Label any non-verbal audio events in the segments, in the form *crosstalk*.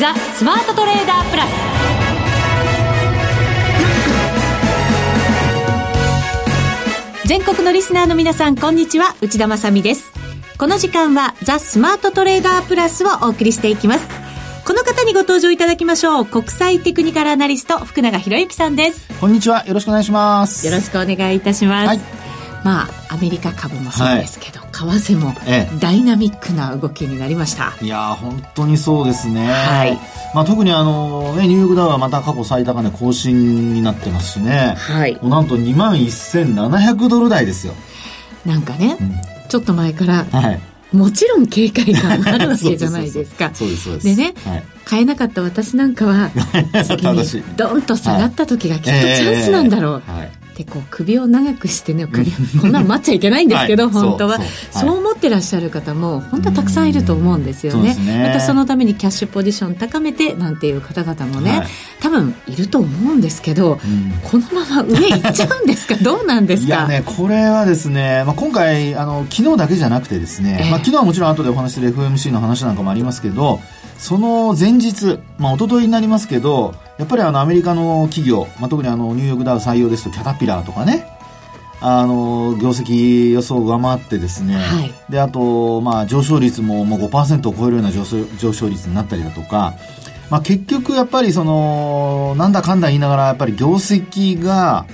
ザ・スマートトレーダープラス。全国のリスナーの皆さんこんにちは。内田まさです。この時間はザ・スマートトレーダープラスをお送りしていきます。この方にご登場いただきましょう。国際テクニカルアナリスト福永博之さんです。こんにちは。よろしくお願いします。よろしくお願いいたします、はい、まあアメリカ株もそうですけど、はい。為替もダイナミックな動きになりました、ええ、いや本当にそうですね、はい。まあ、特にあの、ね、ニューヨークダウはまた過去最高値更新になってますしね、はい、もうなんと2万1700ドル台ですよ。なんかね、うん、ちょっと前から、はい。もちろん警戒感があるわけじゃないですか。そうです、そうです。でね、はい、買えなかった私なんかは、*laughs* 次にドンと下がった時がきっとチャンスなんだろう。はいでこう首を長くしてね首こんなの待っちゃいけないんですけど、はい、本当は。そう。思ってらっしゃる方も本当はたくさんいると思うんですよね、ね、またそのためにキャッシュポジション高めてなんていう方々もね、はい、多分いると思うんですけど、このまま上行っちゃうんですか？*laughs* どうなんですか？いやねこれはですね、まあ、今回あの昨日だけじゃなくてですね、えー、まあ、昨日はもちろん後でお話しする FMC の話なんかもありますけどその前日、まあ、一昨日になりますけどやっぱりあのアメリカの企業、まあ、特にあのニューヨークダウ採用ですとキャタピラーとかね。あの業績予想を上回ってですね、はい、であと、まあ、上昇率ももう5%を超えるような上昇上昇率になったりだとか、まあ、結局やっぱりそのなんだかんだ言いながらやっぱり業績が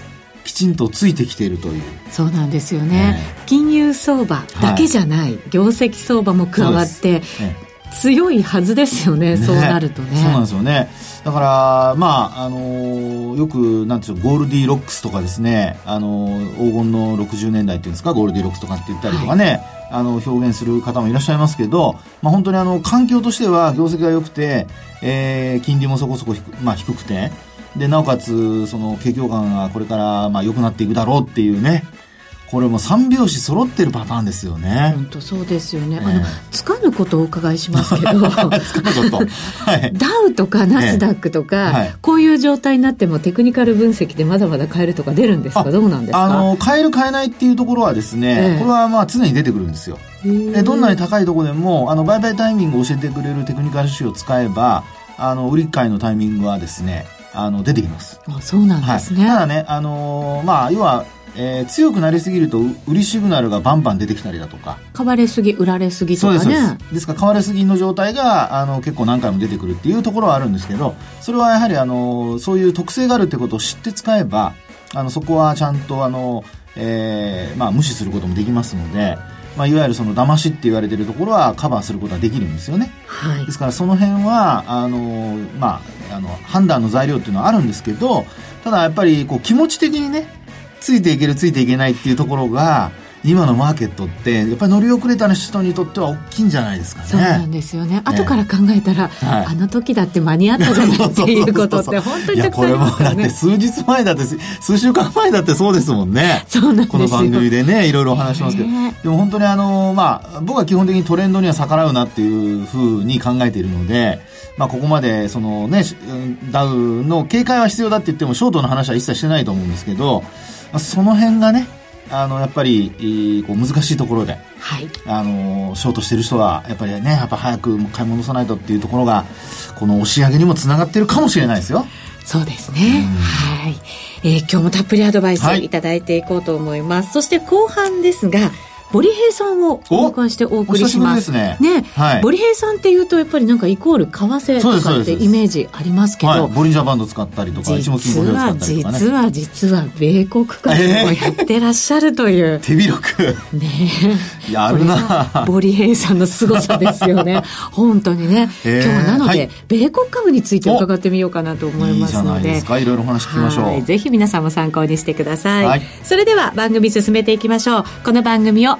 きちんとついてきているという。そうなんですよね、えー、金融相場だけじゃない、はい、業績相場も加わって、強いはずですよね、ね、そうなるとね。そうなんですよね。だから、まあ、あのー、よく、なんていうゴールディロックスとかですね、あのー、黄金の60年代っていうんですか、ゴールディロックスとかって言ったりとかね、はい、あの、表現する方もいらっしゃいますけど、まあ、本当にあの、環境としては業績が良くて、えー、金利もそこそこ低,、まあ、低くて、で、なおかつ、その、景況感がこれから、まあ、良くなっていくだろうっていうね、これも三拍子揃ってるパターンですよね。本当そうですよね。あの、つかぬことをお伺いしますけど、*laughs* つかぬこと。はい、ダウとかナスダックとか、はい、こういう状態になってもテクニカル分析でまだまだ買えるとか出るんですか？どうなんですか？あの、買える買えないっていうところはですね、これはまあ常に出てくるんですよ。えどんなに高いところでも、あの、売買タイミングを教えてくれるテクニカル指標を使えば、あの、売り買いのタイミングはですね、あの、出てきます。あそうなんですね。はい、ただね、あのー、まあ、要は、えー、強くなりすぎると売りシグナルがバンバン出てきたりだとか。買われすぎ売られすぎとかね。そうです。ですから買われすぎの状態があの結構何回も出てくるっていうところはあるんですけどそれはやはりあのそういう特性があるってことを知って使えばあのそこはちゃんとあの、えーまあ、無視することもできますのでまあ、いわゆるその騙しって言われてるところはカバーすることはできるんですよね。はい、ですからその辺はあの、まあ、あの判断の材料っていうのはあるんですけどただやっぱりこう気持ち的にねついていけるついていけないっていうところが今のマーケットってやっぱり乗り遅れた人にとっては大きいんじゃないですかね。そうなんですよね、ね、後から考えたら、はい、あの時だって間に合ったじゃないっていうことって *laughs* 本当にたくさんありますからねこれもだって数日前だって数週間前だってそうですもんね。そうなんですこの番組でねいろいろお話しますけど、でも本当にあのまあ僕は基本的にトレンドには逆らうなっていうふうに考えているのでまあ、ここまでその、ね、ダウの警戒は必要だって言ってもショートの話は一切してないと思うんですけど、まあ、その辺がねあのやっぱりこう難しいところで、はい、あのショートしてる人はやっぱりねやっぱ早く買い戻さないとっていうところがこの押し上げにもつながってるかもしれないですよ。そうですね。はい、えー、今日もたっぷりアドバイスいただいていこうと思います。はい、そして後半ですが、ボリヘイさんをお迎えしてお送りします。ね。ね、はい、ボリヘイさんっていうとやっぱりなんかイコール為替とかってイメージありますけど、はい、ボリンジャーバンド使ったりとか、実は、実は実は米国株をやってらっしゃるという。*laughs* 手広く。ねやるなボリヘイさんの凄さですよね。*laughs* 本当にね。今日はなので、はい、米国株について伺ってみようかなと思いますので。いいいろいろお話聞きましょう。ぜひ皆さんも参考にしてください。はい、それでは番組進めていきましょう。この番組を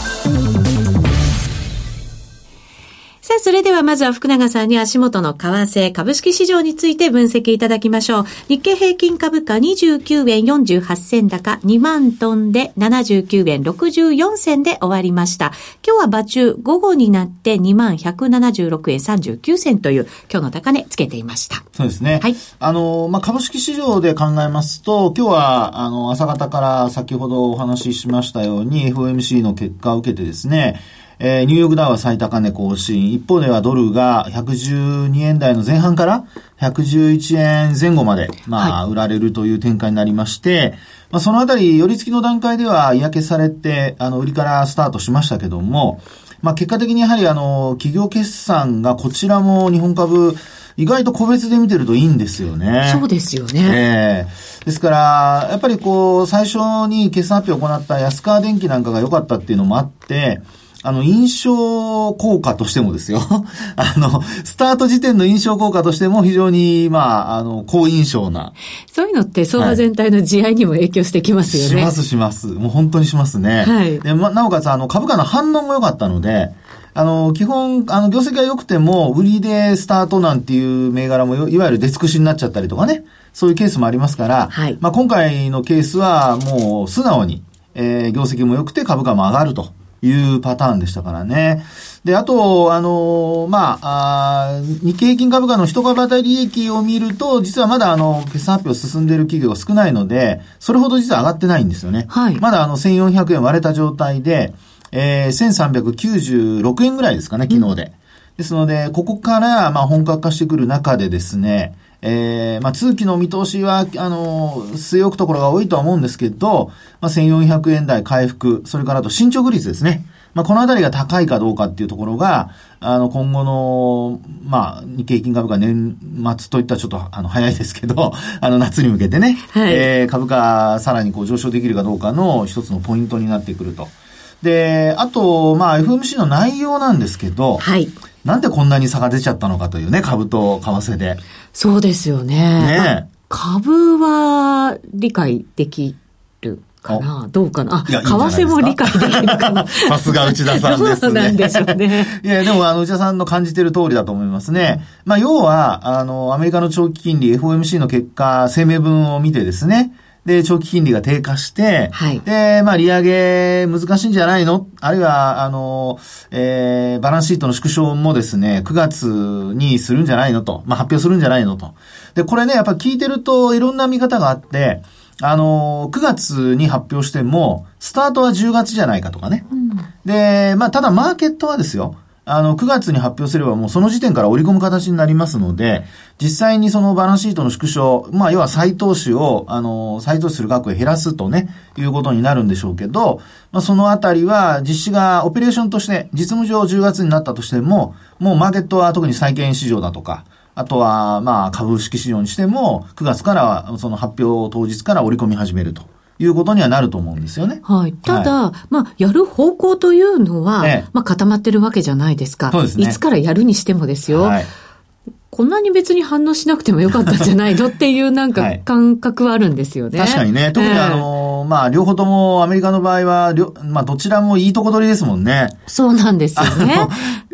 さあ、それではまずは福永さんに足元の為替、株式市場について分析いただきましょう。日経平均株価29円48銭高、2万トンで79円64銭で終わりました。今日は場中午後になって2万176円39銭という今日の高値つけていました。そうですね。はい。あの、まあ、株式市場で考えますと、今日は、あの、朝方から先ほどお話ししましたように FOMC の結果を受けてですね、えー、ニューヨークダウは最高値更新。一方ではドルが112円台の前半から111円前後まで、まあ、売られるという展開になりまして、まあ、そのあたり、寄り付きの段階では嫌気されて、あの、売りからスタートしましたけども、まあ、結果的にやはりあの、企業決算がこちらも日本株、意外と個別で見てるといいんですよね。そうですよね。ええー、ですから、やっぱりこう、最初に決算発表を行った安川電機なんかが良かったっていうのもあって、あの、印象効果としてもですよ。*laughs* あの、スタート時点の印象効果としても非常に、まあ、あの、好印象な。そういうのって相場全体の地合いにも影響してきますよね。はい、しますします。もう本当にしますね。はい。で、ま、なおかつ、あの、株価の反応も良かったので、あの、基本、あの、業績が良くても、売りでスタートなんていう銘柄も、いわゆる出尽くしになっちゃったりとかね。そういうケースもありますから、はい。まあ、今回のケースは、もう、素直に、えー、業績も良くて株価も上がると。いうパターンでしたからね。で、あと、あの、まあ、あ日経平均株価の一株当たり利益を見ると、実はまだあの、決算発表進んでいる企業が少ないので、それほど実は上がってないんですよね。はい。まだあの、1400円割れた状態で、えー、1396円ぐらいですかね、昨日で。うん、ですので、ここから、まあ、本格化してくる中でですね、えー、まあ、通期の見通しは、あの、据え置くところが多いとは思うんですけど、まあ、1400円台回復、それからあと進捗率ですね。まあ、このあたりが高いかどうかっていうところが、あの、今後の、まあ、日経平均株価年末といったらちょっと、あの、早いですけど、あの、夏に向けてね、はい、えー、株価さらにこう上昇できるかどうかの一つのポイントになってくると。で、あと、まあ、FMC の内容なんですけど、はい。なんでこんなに差が出ちゃったのかというね、株と為替で。そうですよね。ね株は理解できるかな？どうかな？あ、為替も理解できるかな？*laughs* さすが内田さんですね。そうなんでしょうね。いや、でもあの内田さんの感じてる通りだと思いますね。まあ、要は、あの、アメリカの長期金利 FOMC の結果、声明文を見てですね、で、長期金利が低下して、はい、で、まあ、利上げ難しいんじゃないの？あるいは、あの、えー、バランスシートの縮小もですね、9月にするんじゃないのと、まあ、発表するんじゃないのと。で、これね、やっぱ聞いてるといろんな見方があって、あの、9月に発表しても、スタートは10月じゃないかとかね。うん、で、まあ、ただマーケットはですよ、あの、9月に発表すればもうその時点から織り込む形になりますので、実際にそのバランスシートの縮小、まあ、要は再投資を、あの、再投資する額を減らすとね、いうことになるんでしょうけど、まあ、そのあたりは実施がオペレーションとして、実務上10月になったとしても、もうマーケットは特に債券市場だとか、あとは、まあ、株式市場にしても、9月から、その発表当日から織り込み始めると。いうことにはなると思うんですよね。はい。ただ、はい、まあ、やる方向というのは、ええ、まあ、固まってるわけじゃないですか。そうですね。いつからやるにしてもですよ。はい。こんなに別に反応しなくてもよかったんじゃないのっていうなんか感覚はあるんですよね。はい、確かにね。特にあの、えー、まあ、両方ともアメリカの場合は、まあ、どちらもいいとこ取りですもんね。そうなんですよね。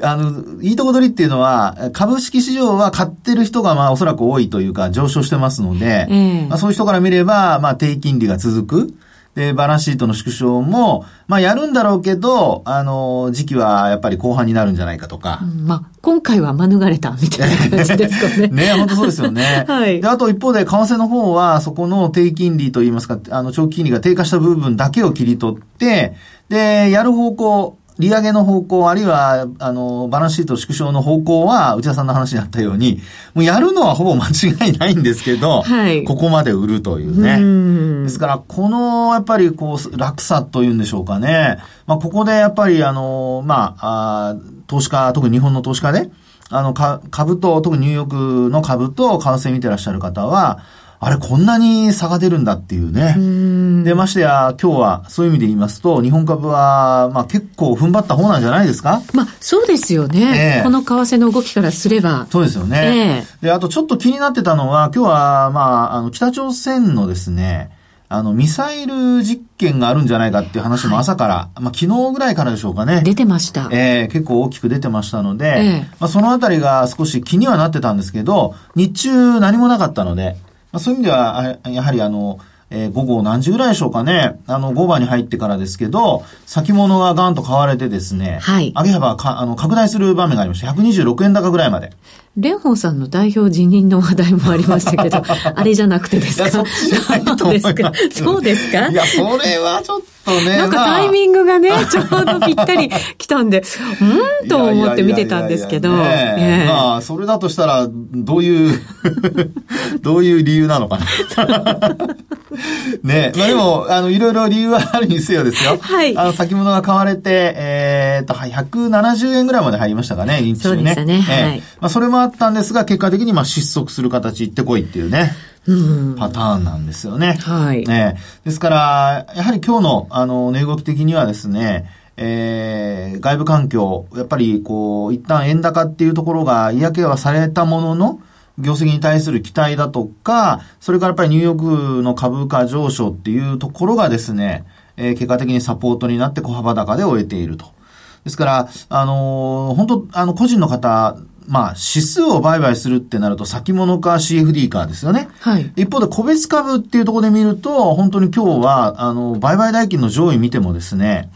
あの、いいとこ取りっていうのは、株式市場は買ってる人がまあおそらく多いというか上昇してますので、えー、まあ、そういう人から見れば、まあ、低金利が続く。で、バランスシートの縮小も、まあやるんだろうけど、あの、時期はやっぱり後半になるんじゃないかとか。うん、まあ、今回は免れたみたいな感じですかね。ね、本当そうですよね。*laughs* はい。で、あと一方で、為替の方は、そこの低金利といいますか、あの、長期金利が低下した部分だけを切り取って、で、やる方向、利上げの方向、あるいは、あの、バランスシート縮小の方向は、内田さんの話にあったように、もうやるのはほぼ間違いないんですけど、はい、ここまで売るというね。ですから、この、やっぱり、こう、落差というんでしょうかね。まあ、ここでやっぱり、あの、まあ、あ投資家、特に日本の投資家で、あの、株と、特にニューヨークの株と為替見てらっしゃる方は、あれこんなに差が出るんだっていうね。うで、ましてや、今日はそういう意味で言いますと、日本株は、まあ結構踏ん張った方なんじゃないですか？まあそうですよね。えー、この為替の動きからすれば。そうですよね。えー、で、あとちょっと気になってたのは、今日は、まあ、あの、北朝鮮のですね、あの、ミサイル実験があるんじゃないかっていう話も朝から、はい、まあ昨日ぐらいからでしょうかね。出てました。えー、結構大きく出てましたので、えー、まあそのあたりが少し気にはなってたんですけど、日中何もなかったので、まあそういう意味では、やはりあの、えー、午後何時ぐらいでしょうかね。あの、5番に入ってからですけど、先物がガンと買われてですね、はい。上げ幅か、あの、拡大する場面がありました。126円高ぐらいまで。蓮舫さんの代表辞任の話題もありましたけど、*laughs* あれじゃなくてですか？そっちじゃないと思います。そうですか？いや、それはちょっとね。なんかタイミングがね、ちょうどぴったり来たんで、*laughs* うん？と思って見てたんですけど。まあ、それだとしたら、どういう、*laughs* どういう理由なのかな。ねまあでも、あの、いろいろ理由はあるにせよですよ。はい。あの、先物が買われて、えー、っと、170円ぐらいまで入りましたかね、日中ね。そうでしたね。はい。まあ、それもあったんですが、結果的にまあ失速する形行ってこいっていうね。パターンなんですよね。はい。ね、ですから、やはり今日の、あの、値動き的にはですね、えー、外部環境、やっぱりこう、一旦円高っていうところが嫌気はされたものの、業績に対する期待だとか、それからやっぱりニューヨークの株価上昇っていうところがですね、えー、結果的にサポートになって小幅高で終えていると。ですから、あのー、本当あの、個人の方、まあ、指数を売買するってなると先物か CFD かですよね。はい。一方で個別株っていうところで見ると、本当に今日は、あの、売買代金の上位見てもですね、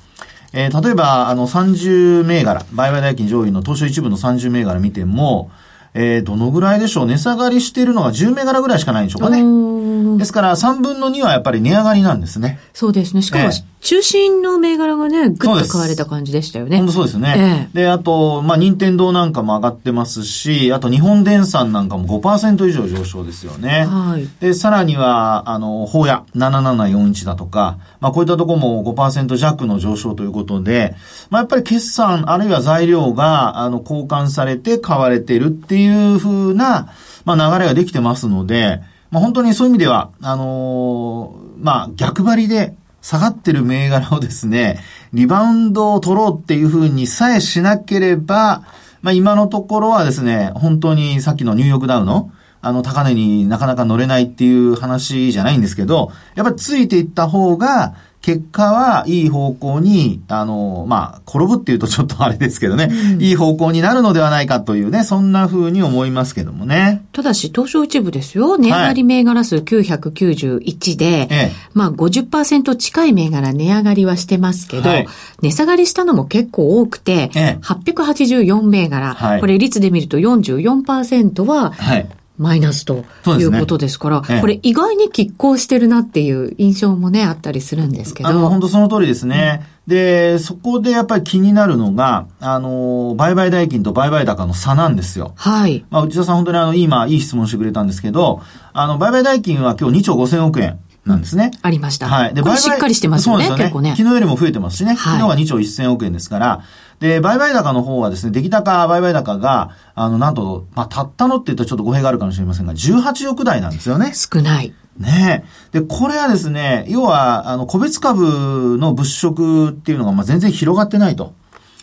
えー、例えば、あの、30銘柄、売買代金上位の東証一部の30銘柄見ても、えー、どのぐらいでしょう？値下がりしているのが10銘柄ぐらいしかないんでしょうかね。ですから3分の2はやっぱり値上がりなんですね。そうですね。しかも、中心の銘柄がね、ぐっと買われた感じでしたよね。本当そうですね。えー、で、あと、まあ、任天堂なんかも上がってますし、あと日本電産なんかも5%以上上昇ですよね。はい。で、さらには、あの、法屋7741だとか、まあ、こういったとこも5%弱の上昇ということで、まあ、やっぱり決算あるいは材料が、あの、交換されて買われてるっていうふうな、まあ、流れができてますので、まあ、本当にそういう意味では、あのー、まあ、逆張りで下がってる銘柄をですね、リバウンドを取ろうっていうふうにさえしなければ、まあ、今のところはですね、本当にさっきのニューヨークダウの、あの、高値になかなか乗れないっていう話じゃないんですけど、やっぱりついていった方が、結果はいい方向に、あの、まあ、転ぶっていうとちょっとあれですけどね、うん、いい方向になるのではないかというね、そんな風に思いますけどもね。ただし、東証一部ですよ。値上がり銘柄数991で、はい、まあ50%近い銘柄値上がりはしてますけど、はい、値下がりしたのも結構多くて、ええ、884銘柄、はい、これ率で見ると44%は、はいマイナスということですから、ねええ、これ意外に拮抗してるなっていう印象もね、あったりするんですけど。あの、本当その通りですね。うん、で、そこでやっぱり気になるのが、あの、売買代金と売買高の差なんですよ。はい。まあ、内田さん本当にあの、今、いい質問してくれたんですけど、あの、売買代金は今日2兆5000億円。なんですね。ありました。はい。で、これしっかりしてますよね、よね結構ね。昨日よりも増えてますしね。昨日は2兆1000億円ですから、で、売買高の方はですね、出来高、売買高が、あの、なんと、まあ、たったのって言うとちょっと語弊があるかもしれませんが、18億台なんですよね。少ない。ねで、これはですね、要は、あの、個別株の物色っていうのが、まあ、全然広がってないと。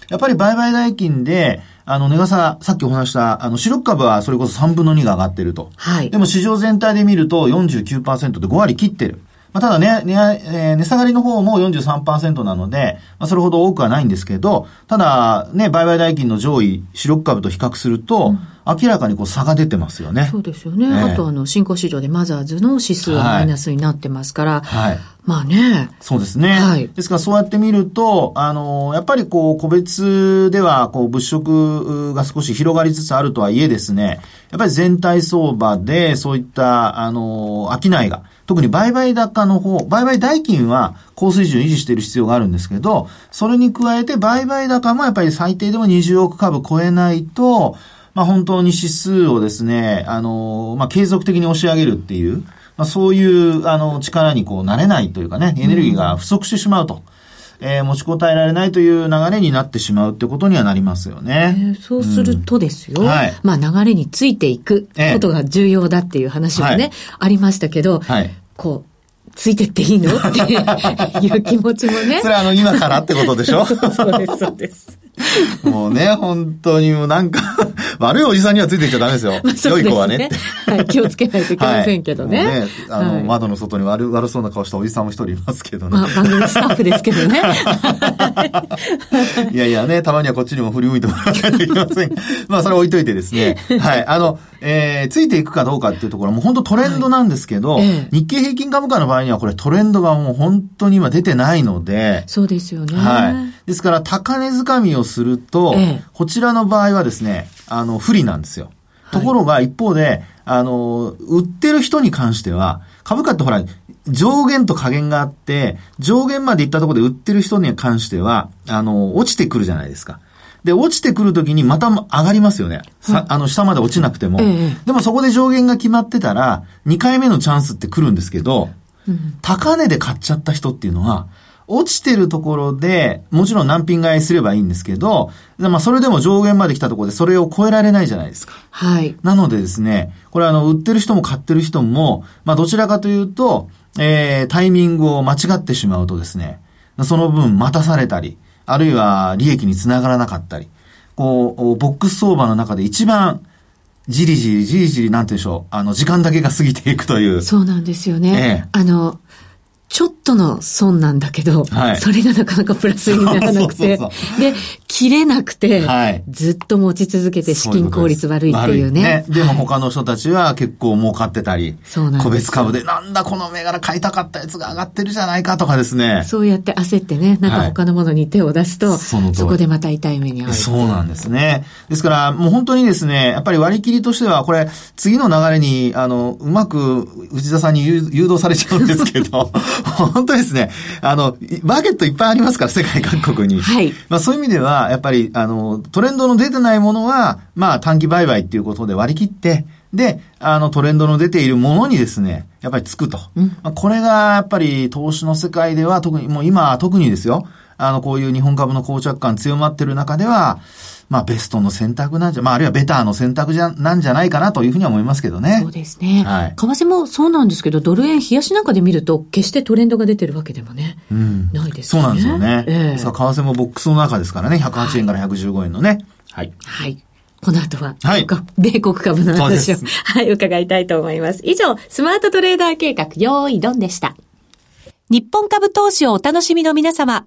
やっぱり売買代金で、あの、値傘、さっきお話した、あの、主力株はそれこそ3分の2が上がってると。はい。でも市場全体で見ると49%で5割切ってる。まあ、ただね、値、えー、値下がりの方も43%なので、まあ、それほど多くはないんですけど、ただ、ね、売買代金の上位、主力株と比較すると、うん明らかにこう差が出てますよね。そうですよね。えー、あとあの、新興市場でマザーズの指数はマイナスになってますから、はい。まあね。そうですね。はい。ですからそうやって見ると、あの、やっぱりこう、個別では、こう、物色が少し広がりつつあるとはいえですね、やっぱり全体相場で、そういった、あの、商いが、特に売買高の方、売買代金は高水準維持している必要があるんですけど、それに加えて売買高もやっぱり最低でも20億株超えないと、まあ、本当に指数をですね、あの、まあ、継続的に押し上げるっていう、まあ、そういう、あの、力にこうなれないというかね、エネルギーが不足してしまうと。うんえー、持ちこたえられないという流れになってしまうってことにはなりますよね。えー、そうするとですよ、うん。はい、まあ流れについていくことが重要だっていう話もね、はい、ありましたけど、はい、こう、ついてっていいの？っていう気持ちもね。*laughs* それはあの、今からってことでしょ？*laughs* そうです、そうです。*laughs* もうね、本当にもうなんか悪いおじさんにはついていっちゃダメですよ。*laughs* まあ、すね、良い子はね。はい、気をつけないといけませんけどね。はい、ね、あの、はい、窓の外に悪悪そうな顔したおじさんも一人いますけどね。まあ、番組スタッフですけどね。*laughs* いやいやね、たまにはこっちにも振り向いてもらわないといけません。*laughs* まあ、それ置いといてですね。はい。あの、えー、ついていくかどうかっていうところも本当トレンドなんですけど、はいええ、日経平均株価の場合にはこれトレンドがもう本当に今出てないので。そうですよね。はい。ですから、高値掴みをすると、え、こちらの場合はですね、あの、不利なんですよ。ところが一方で、あの、売ってる人に関しては、株価ってほら、上限と下限があって、上限まで行ったところで売ってる人に関しては、あの、落ちてくるじゃないですか。で、落ちてくるときにまた上がりますよね。さ、あの、下まで落ちなくても。ええ、でもそこで上限が決まってたら、2回目のチャンスって来るんですけど、うん、高値で買っちゃった人っていうのは、落ちてるところで、もちろん難品買いすればいいんですけど、まあそれでも上限まで来たところでそれを超えられないじゃないですか。はい。なのでですね、これあの、売ってる人も買ってる人も、まあどちらかというと、えー、タイミングを間違ってしまうとですね、その分待たされたり、あるいは利益につながらなかったり、こう、ボックス相場の中で一番、じりじりじりじり、なんて言うんでしょう、あの、時間だけが過ぎていくという。そうなんですよね。ええ、あの、ちょっとの損なんだけど、はい、それがなかなかプラスにならなくて、で、切れなくて、はい、ずっと持ち続けて資金効率悪いっていうね。ねでも他の人たちは結構儲かってたり、そうなん個別株でなんだこの銘柄買いたかったやつが上がってるじゃないかとかですね。そうやって焦ってね、なんか他のものに手を出すと、はい、そこでまた痛い目に遭う。そうなんですね。ですからもう本当にですね、やっぱり割り切りとしては、これ次の流れに、あの、うまく内田さんに誘導されちゃうんですけど、*laughs* 本当ですね。あの、マーケットいっぱいありますから、世界各国に。はい。まあそういう意味では、やっぱり、あの、トレンドの出てないものは、まあ短期売買っていうことで割り切って、で、あのトレンドの出ているものにですね、やっぱりつくと。うん、まあ、これがやっぱり投資の世界では特に、もう今特にですよ、あのこういう日本株の膠着感強まってる中では、まあベストの選択なんじゃ、まああるいはベターの選択じゃ、なんじゃないかなというふうには思いますけどね。そうですね。はい。為替もそうなんですけど、ドル円冷やしなんかで見ると、決してトレンドが出てるわけでもね、うん、ないですね。そうなんですよね。えー、さあ、為替もボックスの中ですからね、108円から115円のね。はい。はい。この後は、はい、米国株の話を、*laughs* はい、伺いたいと思います。以上、スマートトレーダー計画、用意ドンでした。日本株投資をお楽しみの皆様、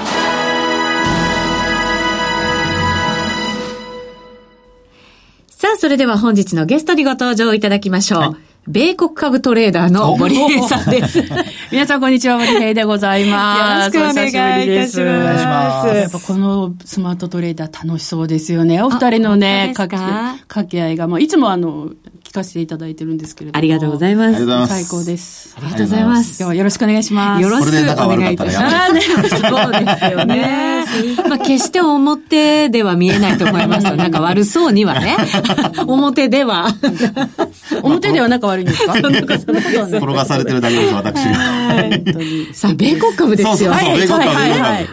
あ、それでは本日のゲストにご登場いただきましょう。はい米国株トレーダーの森平さんです。*laughs* 皆さんこんにちは、森平でございます。よろしくお願いいたします。やっぱこのスマートトレーダー楽しそうですよね。お二人のね、掛け合いが、もういつもあの、聞かせていただいてるんですけれども。ありがとうございます。最高です。ありがとうございます。今日はよろしくお願いします。よろしくお願いいたします。*laughs* そうですよね。まあ決して表では見えないと思いますよ。なんか悪そうにはね。表では。表では仲悪いんですか？*laughs* *laughs* 転がされてるだけです、私。さあ、米国株ですよ。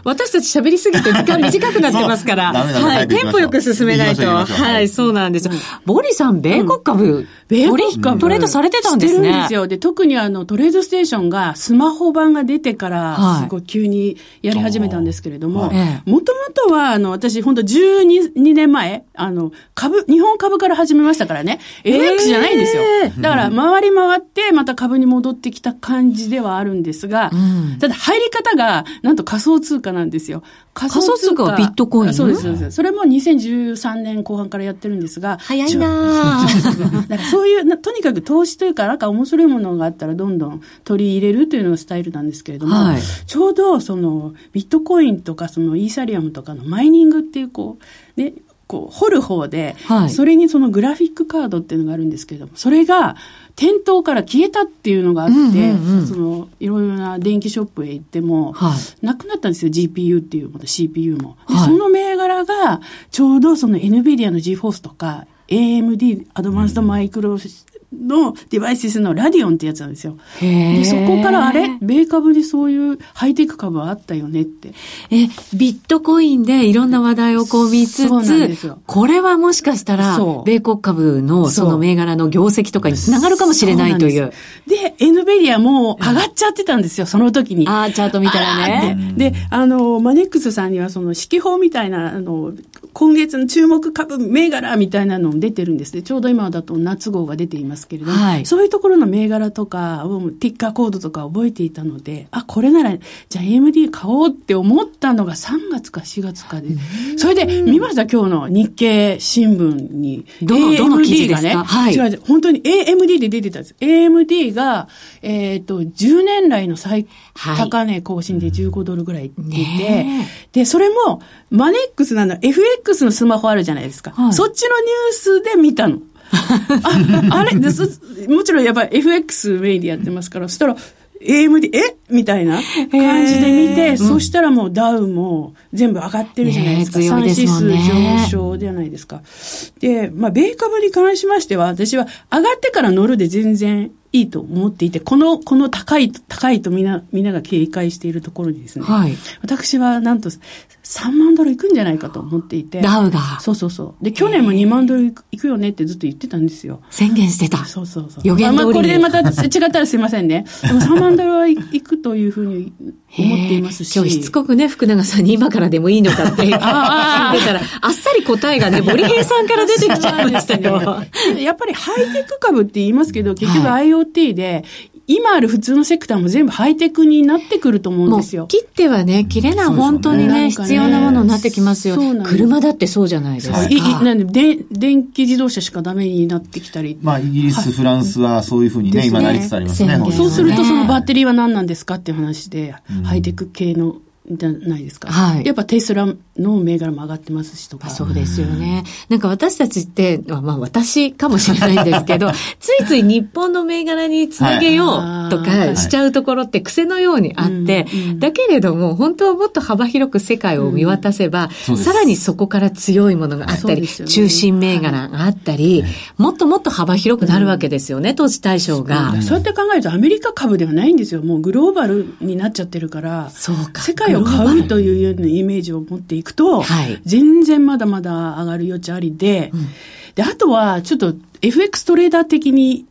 私たち喋りすぎて時間短くなってますから。はい。テンポよく進めないと。はい、そうなんです。ボリさん、米国株、米国株トレードされてたんですね。んですよ。で、特にあの、トレードステーションがスマホ版が出てから、すごい急にやり始めたんですけれども、もともとは、あの、私、本当12年前、あの、株、日本株から始めましたからね、FX じゃないんですよ。だから、回り回って、また株に戻ってきた感じではあるんですが、ただ入り方が、なんと仮想通貨なんですよ。仮想通貨はビットコインそうです、そうです。それも2013年後半からやってるんですが。早いなだ *laughs* からそういう、とにかく投資というか、なんか面白いものがあったらどんどん取り入れるというのがスタイルなんですけれども、はい、ちょうどそのビットコインとかそのイーサリアムとかのマイニングっていうこう、ね、こう掘る方で、はい、それにそのグラフィックカードっていうのがあるんですけれども、それが店頭から消えたっていうのがあって、うんうんうん、そのいろいろな電気ショップへ行っても、はい、なくなったんですよ、GPU っていう、また CPU も。はい、その銘柄が、ちょうどその NVIDIA の GForce とか、AMD、アドバンストマイクロのデバイスのラディオンってやつなんですよ。で、そこからあれ米株にそういうハイテク株はあったよねって。え、ビットコインでいろんな話題をこう見つつ、これはもしかしたら、米国株のその銘柄の業績とかにつながるかもしれないという。で、エヌベリアも上がっちゃってたんですよ、その時に。ああ、チャート見たらね。で、あの、マネックスさんにはその指揮法みたいな、あの、今月の注目株銘柄みたいなのも出てるんですね。ちょうど今だと夏号が出ていますけれども、はい、そういうところの銘柄とかを、ティッカーコードとか覚えていたので、あ、これなら、じゃあ AMD 買おうって思ったのが3月か4月かで、それで見ました今日の日経新聞に。どの、どの記事がね、はい、違う、本当に AMD で出てたんです。AMD が、えっ、ー、と、10年来の最高値更新で15ドルぐらい出て、はいで、それも、マネックスなの、FX のスマホあるじゃないですか。はい、そっちのニュースで見たの。ああれ？*laughs* もちろんやっぱり FX メインでやってますから、そしたら、AMD、え？みたいな感じで見て、そしたらもうダウも全部上がってるじゃないですか。3指数上昇じゃないですか。で、まあ、米株に関しましては、私は上がってから乗るで全然いいと思っていて、この、この高い、高いとみんな、みんなが警戒しているところにですね、はい、私はなんと3万ドルいくんじゃないかと思っていて。ダウが。そうそうそう。で、去年も2万ドルいくよねってずっと言ってたんですよ。宣言してた。そうそうそう。予言通り、まあ、これでまた違ったらすいませんね。*laughs* でも3万ドルはいくというふうに思っていますし。今日しつこくね、福永さんに今からでもいいのかって聞いてたら、あっさり答えがね、森平さんから出てきちゃいましたよ。やっぱりハイテク株って言いますけど、結局 IoT で、今ある普通のセクターも全部ハイテクになってくると思うんですよ。切ってはね、切れない、本当にね、必要なものになってきますよ。車だってそうじゃないですか。いなんでで、電気自動車しかダメになってきたり。まあ、イギリス、フランスはそういうふうにね、今なりつつありますね。そうすると、そのバッテリーは何なんですかっていう話で、ハイテク系のじゃないですか。はい。やっぱテスラの銘柄も上がってますしとか。そうですよね。なんか私たちって、まあ私かもしれないんですけど、*laughs* ついつい日本の銘柄につなげようとかしちゃうところって癖のようにあって、だけれども本当はもっと幅広く世界を見渡せば、さらにそこから強いものがあったり、中心銘柄があったり、もっともっと幅広くなるわけですよね、投資対象が。そうやって考えるとアメリカ株ではないんですよ。もうグローバルになっちゃってるから、そうか。世界を買うというようなイメージを持っていくと、はい、全然まだまだ上がる余地ありで、うん、で、あとは、ちょっと FX トレーダー的に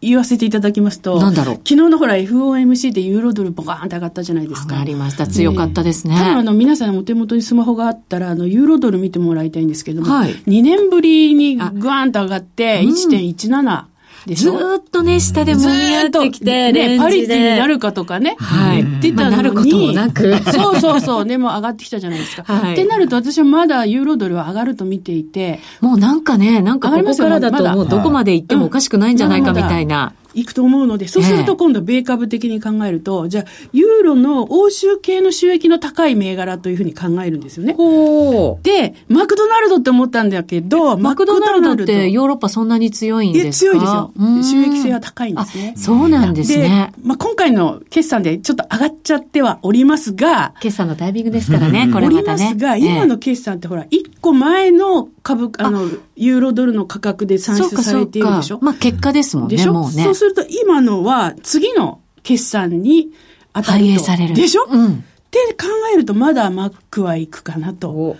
言わせていただきますと、なんだろう。昨日のほら FOMC でユーロドルボカーンって上がったじゃないですか。上がりました。強かったですね。多分あの皆さんお手元にスマホがあったら、あのユーロドル見てもらいたいんですけども、はい、2年ぶりにグワーンと上がって1.17、ずっとね、下でもみ合ってきて、ね、パリティになるかとかね。はい。言ってたのに。まあ、なることもなく。そうそうそう。でも上がってきたじゃないですか。*laughs* はい。ってなると私はまだユーロドルは上がると見ていて。もうなんかね、なんかここからだともうどこまで行ってもおかしくないんじゃないかみたいな。いくと思うので、そうすると今度、米株的に考えると、じゃあ、ユーロの欧州系の収益の高い銘柄というふうに考えるんですよね。で、マクドナルドって思ったんだけど、マクドナルドってヨーロッパそんなに強いんですか？強いですよ。収益性は高いんですね。そうなんですね。まあ、今回の決算でちょっと上がっちゃってはおりますが、決算のタイミングですからね、これまたね。おりますが、今の決算ってほら、1個前の株、あの、ユーロドルの価格で算出されているでしょ？まあ結果ですもんね。でしょ？もうね。そうすると今のは次の決算に当たると。反映される。でしょ？うん。って考えるとまだマックはいくかなと。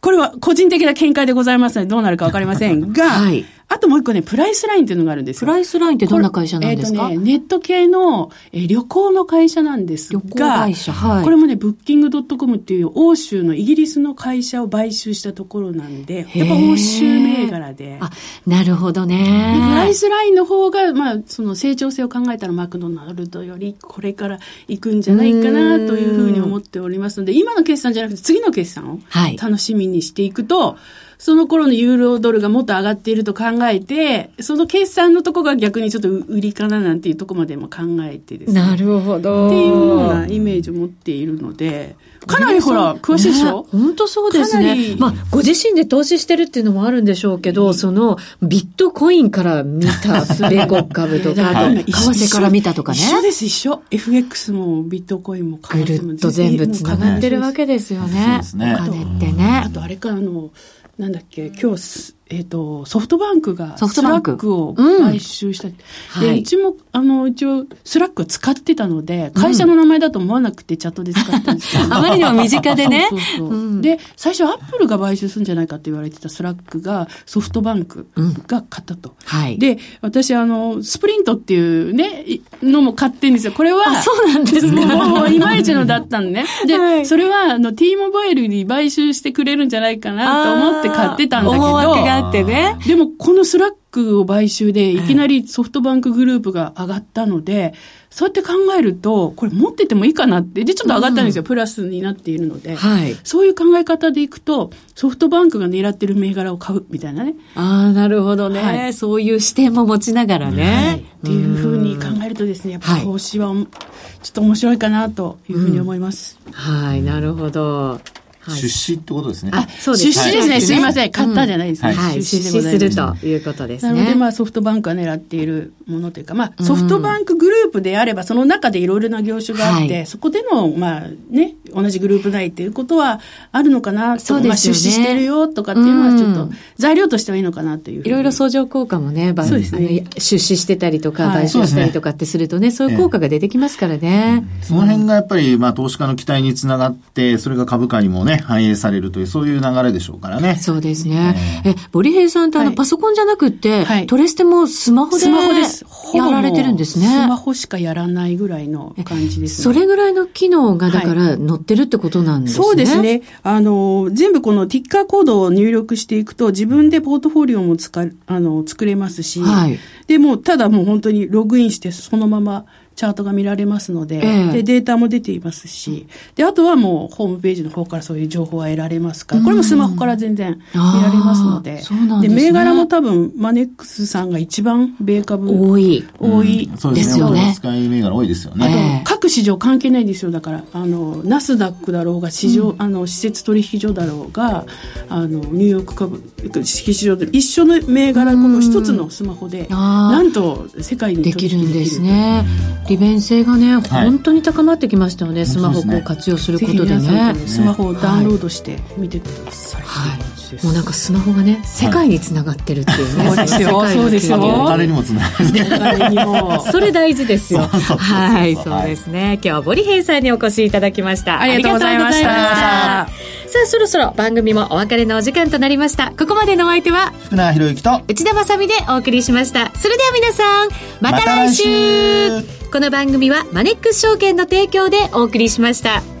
これは個人的な見解でございますのでどうなるかわかりませんが、はい、あともう一個ね、プライスラインっていうのがあるんですよ。プライスラインってどんな会社なんですか？えっ、ー、とね、ネット系の、えー、旅行の会社なんですが、旅行会社、はい。これもね、ブッキングドットコムっていう欧州のイギリスの会社を買収したところなんで、やっぱ欧州銘柄で。あ、なるほどね。プライスラインの方が、まあ、その成長性を考えたらマクドナルドよりこれから行くんじゃないかなというふうに思っておりますので、今の決算じゃなくて次の決算を楽しみにしていくと、はいその頃のユーロドルがもっと上がっていると考えて、その決算のとこが逆にちょっと売りかななんていうとこまでも考えてですね。なるほど。っていうようなイメージを持っているので、かなりほら、詳しいでしょ、ね、本当そうですね。まあ、ご自身で投資してるっていうのもあるんでしょうけど、うん、その、ビットコインから見た米国株とか、*laughs* 為替から見たとかね。一緒です、一緒。FX もビットコインもぐるっと全部繋がってるわけですよね。そうですね。お金ってね。あと、あれか、あの、なんだっけ、今日、えっ、ー、と、ソフトバンクがスラックを買収した。うん、で、うちも、あの、一応、スラック使ってたので、会社の名前だと思わなくてチャットで使ったんですけど。*laughs* あまりにも身近でね。*laughs* そうそうそう、うん、で、最初アップルが買収するんじゃないかって言われてたスラックがソフトバンクが買ったと。うん、はい。で、私、あの、スプリントっていうね、のも買ってんですよ。これは、そうなんですか。もう、いまいちのだったんね。*laughs* で、はい、それは、あの、T モバイルに買収してくれるんじゃないかなと思って買ってたんだけど。ってね。でも、このスラックを買収で、いきなりソフトバンクグループが上がったので、そうやって考えると、これ持っててもいいかなって。で、ちょっと上がったんですよ。うん、プラスになっているので。はい。そういう考え方でいくと、ソフトバンクが狙ってる銘柄を買うみたいなね。ああ、なるほどね、はい。そういう視点も持ちながらね。はい。っていうふうに考えるとですね、やっぱ投資は、ちょっと面白いかなというふうに思います。うん、はい、なるほど。出資ってことですね。あ、そうです。出資ですね。すいません。買ったじゃないですね。はい。出資するということですね。なので、まあ、ソフトバンクが狙っているものというか、まあ、ソフトバンクグループであれば、その中でいろいろな業種があって、そこでの、まあ、ね、同じグループ内っていうことはあるのかなそうですね。まあ、出資してるよとかっていうのは、ちょっと、材料としてはいいのかなといういろいろ相乗効果もね、そうですね。出資してたりとか、買収したりとかってするとね、そういう効果が出てきますからね。その辺がやっぱり、まあ、投資家の期待につながって、それが株価にもね、反映されるとという、そういう流れでしょうからね。そうですね。え、ボリヘイさんってあの、パソコンじゃなくて、はい、トレステもスマホでスマホです。やられてるんですね。スマホしかやらないぐらいの感じです、ね、それぐらいの機能が、だから、載ってるってことなんですね。そうですね。あの、全部このティッカーコードを入力していくと、自分でポートフォリオもつか、あの、作れますし、はい、でも、ただもう本当にログインして、そのまま、チャートが見られますので、えー、で、データも出ていますし、で、あとはもうホームページの方からそういう情報は得られますから、これもスマホから全然見られますので、で、ね、銘柄も多分、マネックスさんが一番米株多い。多い、うん、ですよね。使い銘柄多いですよね。あと、各市場関係ないですよ。だから、あの、ナスダックだろうが、市場、うん、あの、施設取引所だろうが、あの、ニューヨーク株、市場で一緒の銘柄、この一つのスマホで、なんと世界にできるんですね。利便性がね、本当に高まってきましたよね、スマホを活用することでね。スマホをダウンロードして見てください。はいもうなんかスマホがね、世界につながってるっていうね。そうですよ。そうですよ。誰にもつながる。それ大事ですよ。はい、そうですね。今日はボリヘイさんにお越しいただきました。ありがとうございました。さあ、そろそろ番組もお別れのお時間となりました。ここまでのお相手は、福永博之と内田まさでお送りしました。それでは皆さん、また来週この番組はマネックス証券の提供でお送りしました。